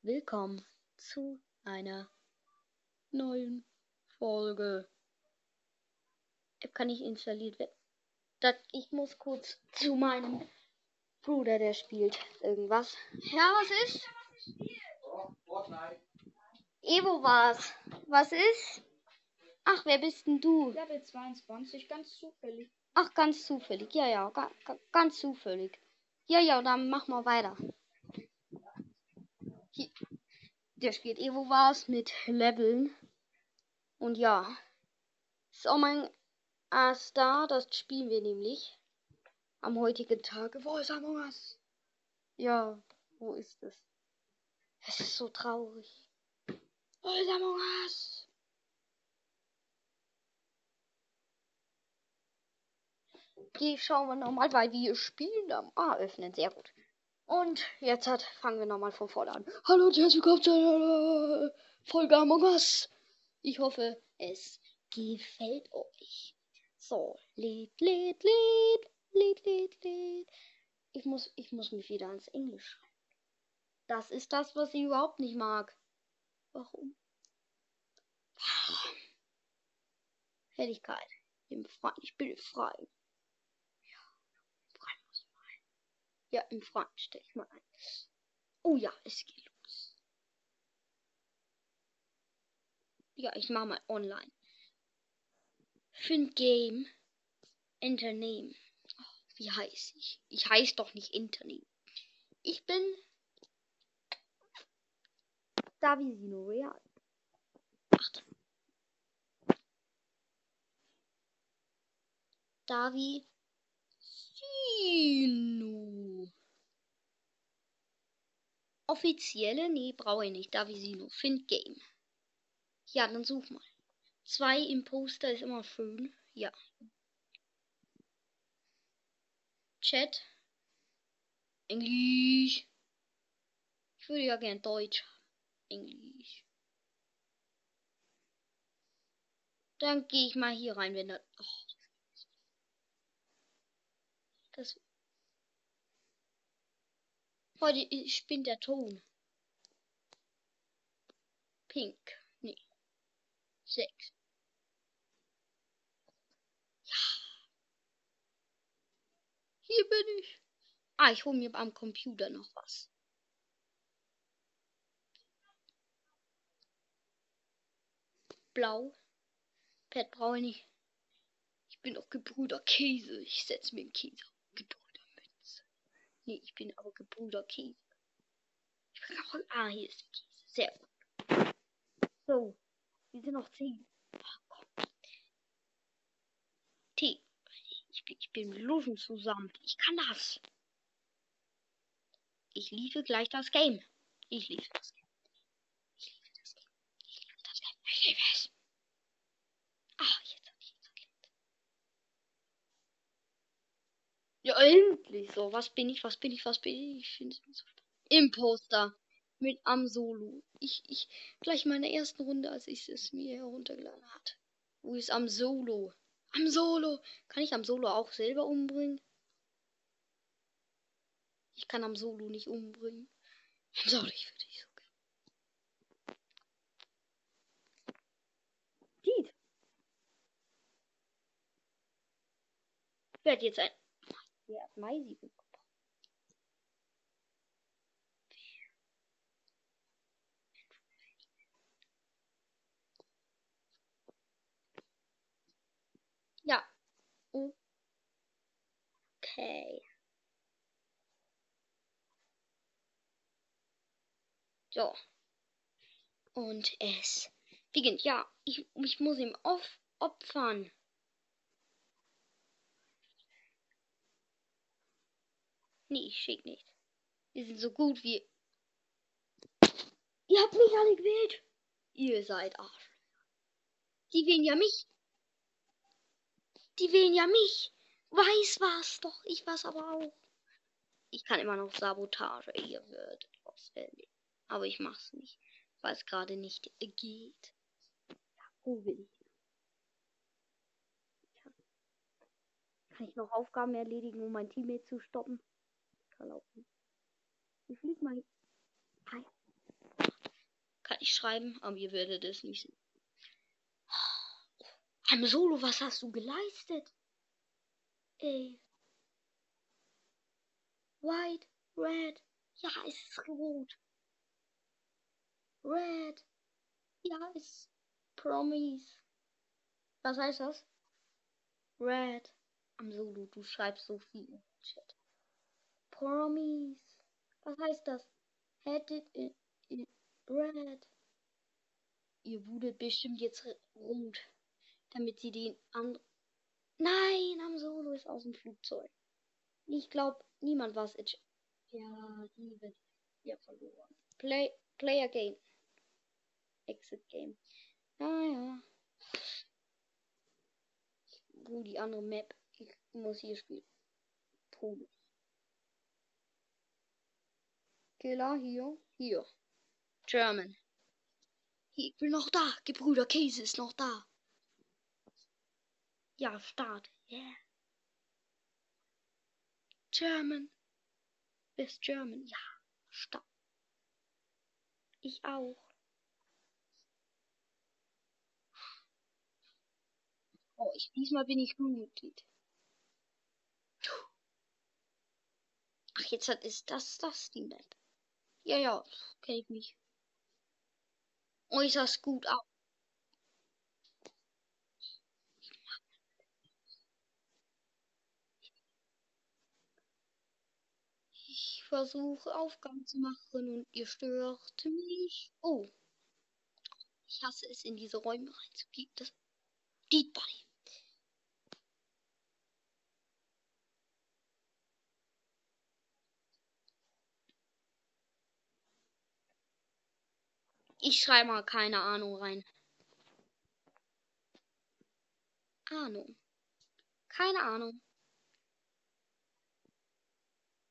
Willkommen zu einer neuen Folge. App kann nicht installiert werden. Ich muss kurz zu meinem Bruder, der spielt irgendwas. Ja, was ist? Evo war's. Was ist? Ach, wer bist denn du? Level 22, ganz zufällig. Ach, ganz zufällig. Ja, ja, ga, ga, ganz zufällig. Ja, ja, dann mach mal weiter. Hier, der spielt Evo was mit Leveln. Und ja. Ist auch mein erster. Das spielen wir nämlich. Am heutigen Tag. Wo ist Among Us? Ja, wo ist es? Es ist so traurig. Wo ist Among Us? Die schauen wir nochmal, weil wir spielen am A öffnen. Sehr gut. Und jetzt hat, fangen wir nochmal von vorne an. Hallo und herzlich willkommen zu einer Folge Among Us. Ich hoffe, es gefällt euch. So, Lied, Lied, Lied, Lied, Lied, Lied. Ich muss, ich muss mich wieder ans Englisch schreiben. Das ist das, was ich überhaupt nicht mag. Warum? Helligkeit. Im Freien. Ich bin frei. Ja, im Freien stelle ich mal ein. Oh ja, es geht los. Ja, ich mache mal online. Find Game. Unternehmen. Oh, wie heiße ich? Ich heiße doch nicht Unternehmen. Ich bin Davisino Real. Acht. Davi Sino. Offizielle? Nee, brauche ich nicht. Davisino. Find Game. Ja, dann such mal. Zwei Imposter ist immer schön. Ja. Chat. Englisch. Ich würde ja gern Deutsch. Englisch. Dann gehe ich mal hier rein, wenn das. Oh, das. Heute spinnt der Ton. Pink. Nee. Sechs. Ja. Hier bin ich. Ah, ich hole mir am Computer noch was. Blau. Pet brauche ich nicht. Ich bin doch Gebrüder Käse. Ich setze mir einen Käse. Gebrüder Mütze. Nee, ich bin aber Gebrüder Käse. Ich bin auch. Ah, hier ist Käse. Sehr gut. So. Wir sind noch zehn. Oh, T. Ich bin, ich bin mit Luschen zusammen. Ich kann das. Ich liebe gleich das Game. Ich liebe das Game. Ich liebe das Game. Ich liebe das Game. Ich liebe es. Ah, jetzt hab ich es erklärt. Ja, endlich. So, was bin ich? Was bin ich? Was bin ich? Ich finde es so. Imposter. Mit am Solo. Ich, ich, gleich meine ersten Runde, als ich es mir heruntergeladen hat. Wo ist am Solo? Am Solo. Kann ich am Solo auch selber umbringen? Ich kann am Solo nicht umbringen. Am Solo, ich würde nicht so gerne. Diet. Wer hat jetzt ein. Hat Maisi? Ja. Okay. So. Und es beginnt. Ja, ich, ich muss ihm auf, opfern. Nee, ich schick nicht. Wir sind so gut wie. Ihr habt mich alle gewählt. Ihr seid Arsch. Die wählen ja mich. Die wählen ja mich. Weiß was doch. Ich weiß aber auch. Ich kann immer noch Sabotage. Ihr würdet auswählen. Aber ich mach's nicht. Weil es gerade nicht geht. Ja, wo will ich? Kann ich noch Aufgaben erledigen, um mein Teammate zu stoppen? Verlaufen. Ich flieg mal. Hi. Kann ich schreiben, aber ihr werdet es nicht sehen. Am Solo, was hast du geleistet? Ey. White, red. Ja, es ist rot. Red. Ja, es ist Promise. Was heißt das? Red. Am Solo, du schreibst so viel Chat. Promise. Was heißt das? It in, in red. Ihr wurdet bestimmt jetzt rot, damit sie den anderen. Nein, am Solo ist aus dem Flugzeug. Ich glaube, niemand war es. Ja, die wird ja verloren. Play, Player Game. Exit Game. Naja. Wo die andere Map? Ich muss hier spielen. Polo. Killer hier. Hier. German. Ich bin noch da. Gebrüder Käse ist noch da. Ja, Start. Yeah. German. Bist German. Ja, Start. Ich auch. Oh, ich, diesmal bin ich Mitglied. Ach, jetzt hat, ist das das die Map. Ja, ja, kenne ich mich. Äußerst gut aus. Ich versuche Aufgaben zu machen und ihr stört mich. Oh. Ich hasse es, in diese Räume reinzugehen. Das Deep Body. Ich schreibe mal keine Ahnung rein. Ahnung. Keine Ahnung.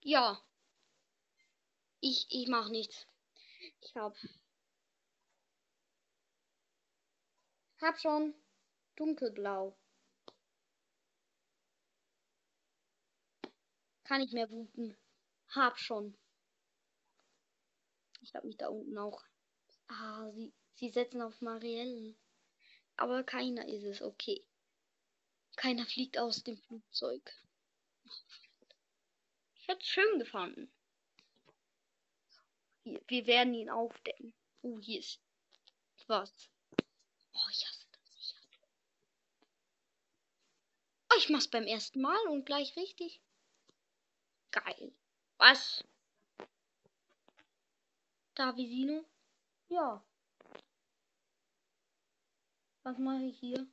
Ja. Ich, ich mach nichts. Ich hab. Hab schon. Dunkelblau. Kann ich mehr wuten. Hab schon. Ich hab mich da unten auch Ah, sie, sie setzen auf Marielle. Aber keiner ist es, okay. Keiner fliegt aus dem Flugzeug. Ich hätte es schön gefunden. Hier, wir werden ihn aufdecken. Oh, hier ist was. Oh, ich hasse das. Ich, hasse das. Oh, ich mach's beim ersten Mal und gleich richtig. Geil. Was? Da Visino? Ja. Was mache ich hier?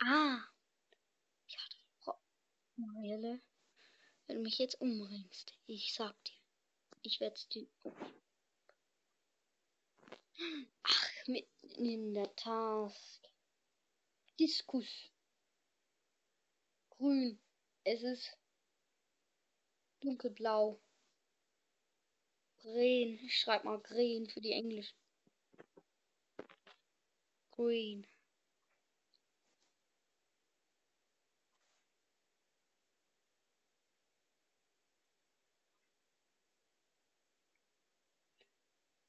Ah. Ja, Marielle, wenn du mich jetzt umbringst, ich sag dir, ich werde dir. Ach, mitten in der Task. Diskus. Grün. Es ist dunkelblau. Green. Ich schreib mal Green für die Englisch. Green.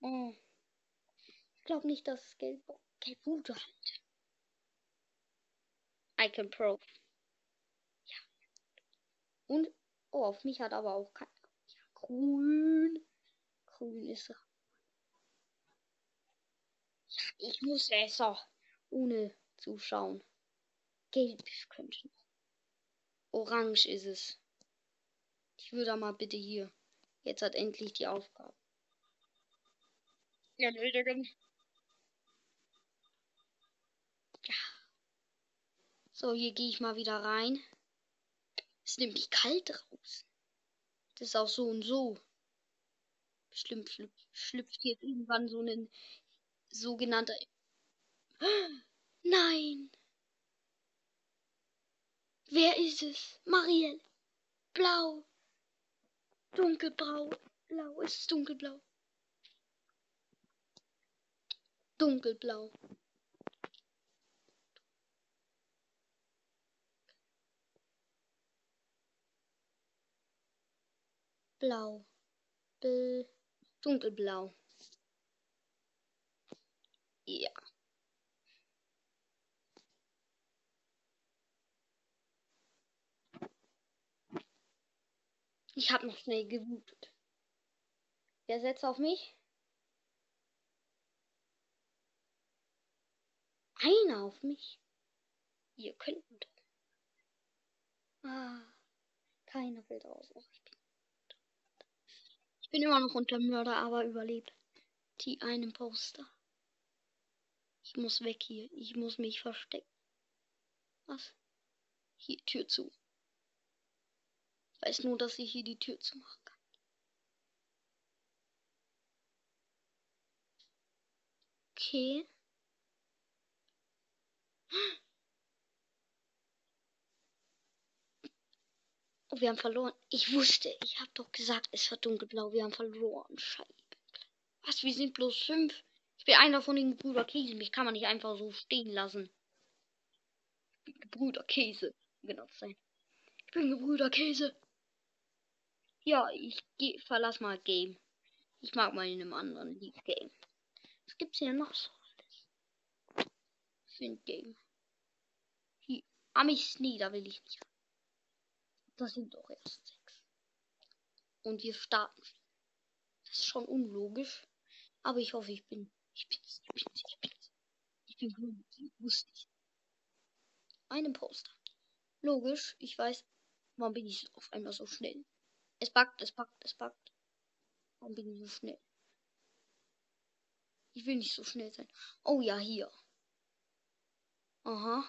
Oh. Ich glaube nicht, dass es gelb gelb Gute hat. Icon Pro. Ja. Und oh, auf mich hat aber auch kein ja, grün grün ist er. Ich muss besser. Ohne zuschauen. Gelb könnte noch. Orange ist es. Ich würde mal bitte hier. Jetzt hat endlich die Aufgabe. Erledigen. Ja. So, hier gehe ich mal wieder rein. Es ist nämlich kalt draußen. Das ist auch so und so. Schlimm, schlüpft hier irgendwann so ein sogenannter. Nein! Wer ist es? Marielle. Blau. Dunkelbrau. Blau. Es ist dunkelblau. Dunkelblau. Blau. Bl dunkelblau. Ja. Ich habe noch schnell gewutet. Wer setzt auf mich? Einer auf mich. Ihr könnt. Ah, keiner fällt raus. Bin immer noch unter Mörder, aber überlebt. Die einen Poster. Ich muss weg hier. Ich muss mich verstecken. Was? Hier, Tür zu. Weiß nur, dass ich hier die Tür zu machen kann. Okay. Oh, wir haben verloren. Ich wusste, ich habe doch gesagt, es war dunkelblau. Wir haben verloren. Scheiße. Was, wir sind bloß fünf. Ich bin einer von den Gebrüder Käse. Mich kann man nicht einfach so stehen lassen. Gebrüder Käse. Genau sein. Ich bin Gebrüder Käse. Ja, ich geh, verlass mal Game. Ich mag mal in einem anderen League Game. Was gibt's hier noch so alles? Find Game. Hier. Amis, nee, da will ich nicht. Das sind doch erst sechs. Und wir starten. Das ist schon unlogisch. Aber ich hoffe, ich bin. Ich bin's. Ich bin's. Ich bin's. Ich bin gut. Ich wusste ich. Einen Poster. Logisch. Ich weiß. Warum bin ich auf einmal so schnell? Es backt, es backt, es backt. Warum bin ich so schnell? Ich will nicht so schnell sein. Oh ja, hier. Aha.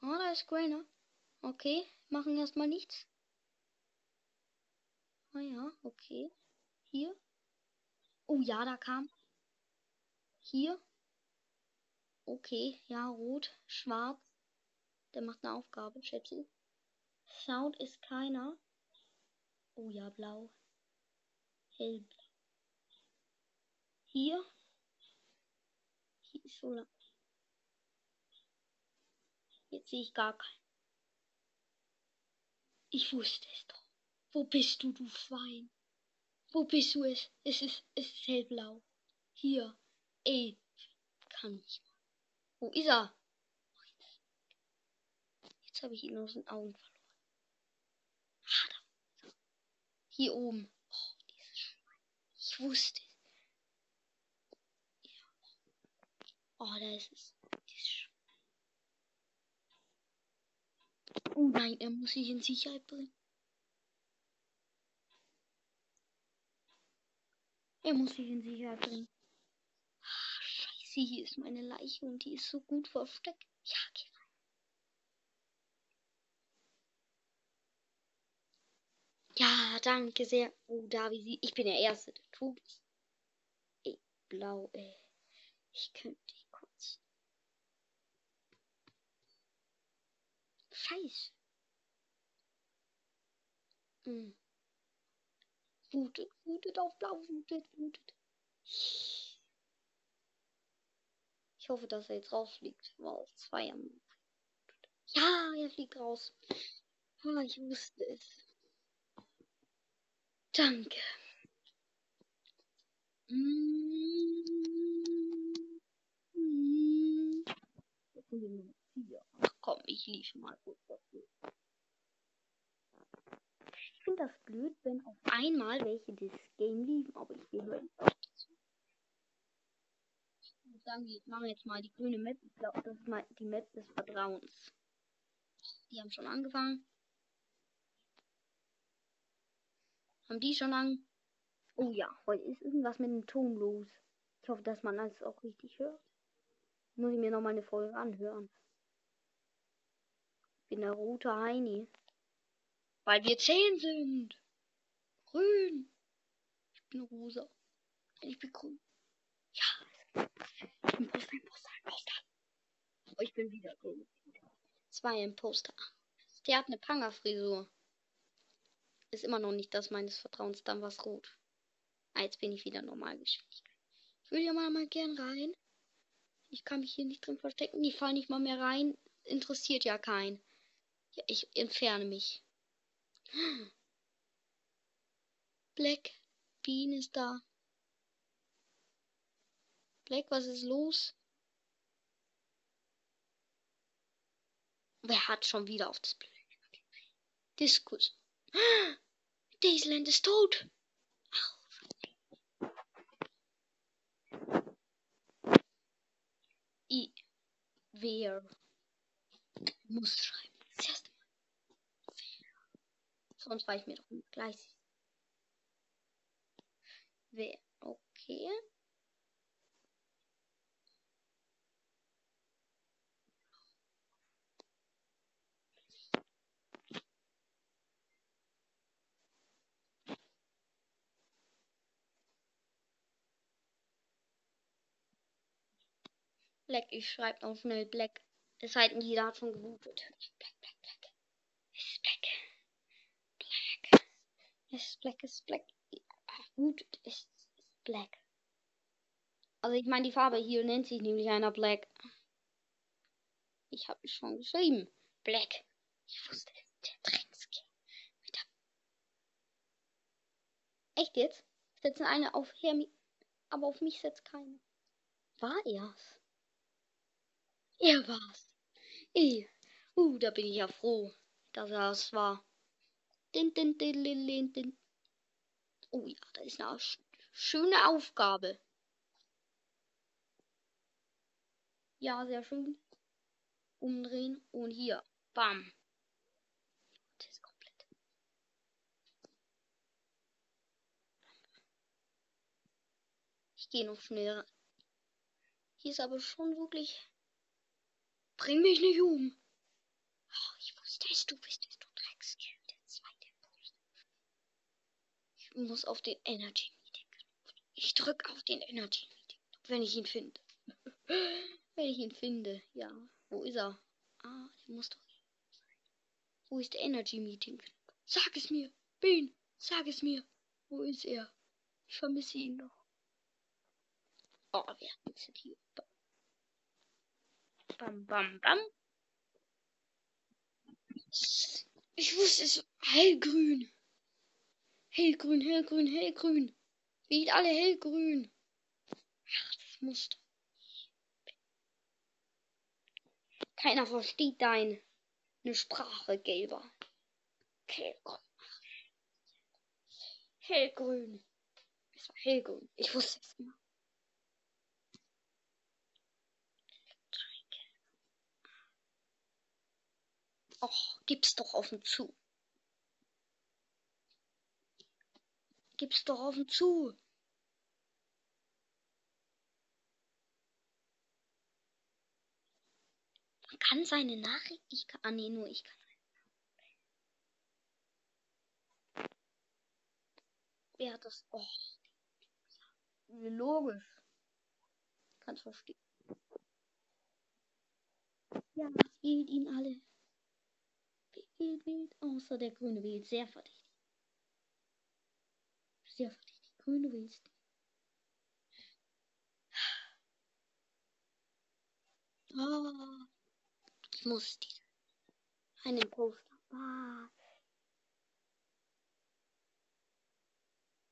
Ah, oh, da ist Grainer. Okay, machen erstmal nichts. Ah ja, okay. Hier. Oh ja, da kam. Hier. Okay, ja, rot, schwarz. Der macht eine Aufgabe, schätze. Sound ist keiner. Oh ja, blau. Hellblau. Hier. Hier ist so lang. Jetzt sehe ich gar keinen. Ich wusste es doch. Wo bist du, du Schwein? Wo bist du es? Es ist, es ist hellblau. Hier. Ey. Kann nicht. Wo ist er? Jetzt habe ich ihn aus den Augen verloren. Hier oben. Oh, dieses Schwein. Ich wusste es. Ja. Oh, da ist es. Oh nein, er muss sich in Sicherheit bringen. Er muss sich in Sicherheit bringen. Ach, scheiße, hier ist meine Leiche und die ist so gut versteckt. Ja, geh rein. Ja, danke sehr. Oh, Davi, ich bin der Erste, der es. Ey, blau, ey. Ich könnte Scheiße. Hm. Wutet, wutet auf blau, wutet, wutet. Ich hoffe, dass er jetzt rausfliegt. Wow, zwei am. Ja, er fliegt raus. Oh, ich wusste es. Danke. Mm -hmm komm, ich lief mal. Ich finde das blöd, wenn auf einmal welche das Game liefen, aber ich nicht auch dazu. Ich muss sagen, wir machen jetzt mal die grüne Map. Ich glaube, das ist mal die Map des Vertrauens. Die haben schon angefangen. Haben die schon an? Oh ja, heute ist irgendwas mit dem Ton los. Ich hoffe, dass man alles auch richtig hört. Muss ich mir noch mal eine Folge anhören bin der rote Heini. Weil wir zehn sind. Grün. Ich bin rosa. Ich bin grün. Ja. Imposter, Imposter, Imposter. Oh, ich bin wieder grün. Zwei Imposter. Der hat eine Panga-Frisur. Ist immer noch nicht das meines Vertrauens. Dann was rot. Ah, jetzt bin ich wieder normal Geschwindigkeit. Ich würde ja mal, mal gern rein. Ich kann mich hier nicht drin verstecken. Die fallen nicht mal mehr rein. Interessiert ja keinen. Ich entferne mich. Black. Bean ist da. Black, was ist los? Wer hat schon wieder auf das Bild? Diskus. Daisyland ist tot. I. Wer. Muss schreiben. Das erste Mal. Wer. Sonst weiß ich mir doch gleich. Wer. Okay. Black, ich schreibe noch schnell Black. Es denn, jeder hat schon gebootet. Black, Black, Black. Es ist. Black. Ist Black, ist Black. Bootet ist Black. Also ich meine, die Farbe hier nennt sich nämlich einer Black. Ich habe es schon geschrieben. Black. Ich wusste es. Der Dreckskerl. Echt jetzt? Setzen eine auf Hermi. Aber auf mich setzt keine. War er's? Er war's. Eh. Uh, da bin ich ja froh, dass er es war. Din, din, din, din, din. Oh ja, da ist eine sch schöne Aufgabe. Ja, sehr schön. Umdrehen und hier. Bam. Das ist komplett. Ich gehe noch schneller. Hier ist aber schon wirklich Bring mich nicht um. Oh, ich wusste es, du bist es, du Dreckskill. Der zweite Boost. Ich muss auf den Energy Meeting Ich drück auf den Energy Meeting wenn ich ihn finde. wenn ich ihn finde, ja. Wo ist er? Ah, der muss doch Wo ist der Energy Meeting? Sag es mir. Bean, sag es mir. Wo ist er? Ich vermisse ihn noch. Oh, wer ist hier? Bam, bam, bam. Ich wusste es. Hellgrün. Hellgrün, hellgrün, hellgrün. Wie alle hellgrün. Ach, das doch. Keiner versteht deine Sprache, Gelber. Hellgrün. Hellgrün. Es war hellgrün. Ich wusste es immer. Och, gib's doch offen zu. Gib's doch offen zu. Man kann seine Nachricht. Ich kann. Ah, nee, nur ich kann. Wer hat das? Oh. Logisch. Kannst verstehen. Ja, wählt ihn alle viel Bild, außer der grüne wählt sehr verdächtig. Sehr verdächtig. Grüne wählt. Oh, ich muss die. Einen Poster. Ah.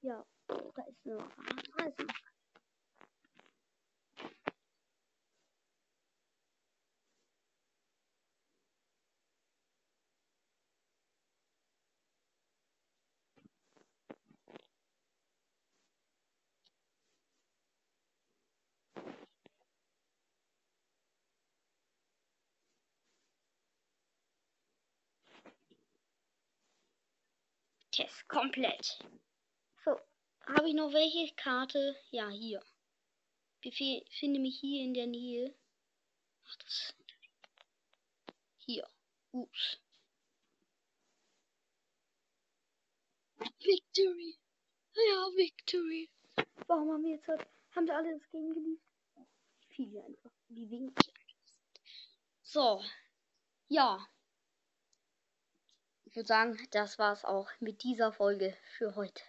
Ja, da ist noch. Da Test komplett. So, habe ich noch welche Karte? Ja, hier. Ich finde mich hier in der Nähe. Ach, das. Hier. Ups. Victory. Ja, Victory. Warum haben wir jetzt heute, haben wir alle das Game geliebt? Viele einfach. Wie wenig So. Ja würde sagen, das war's auch mit dieser Folge für heute.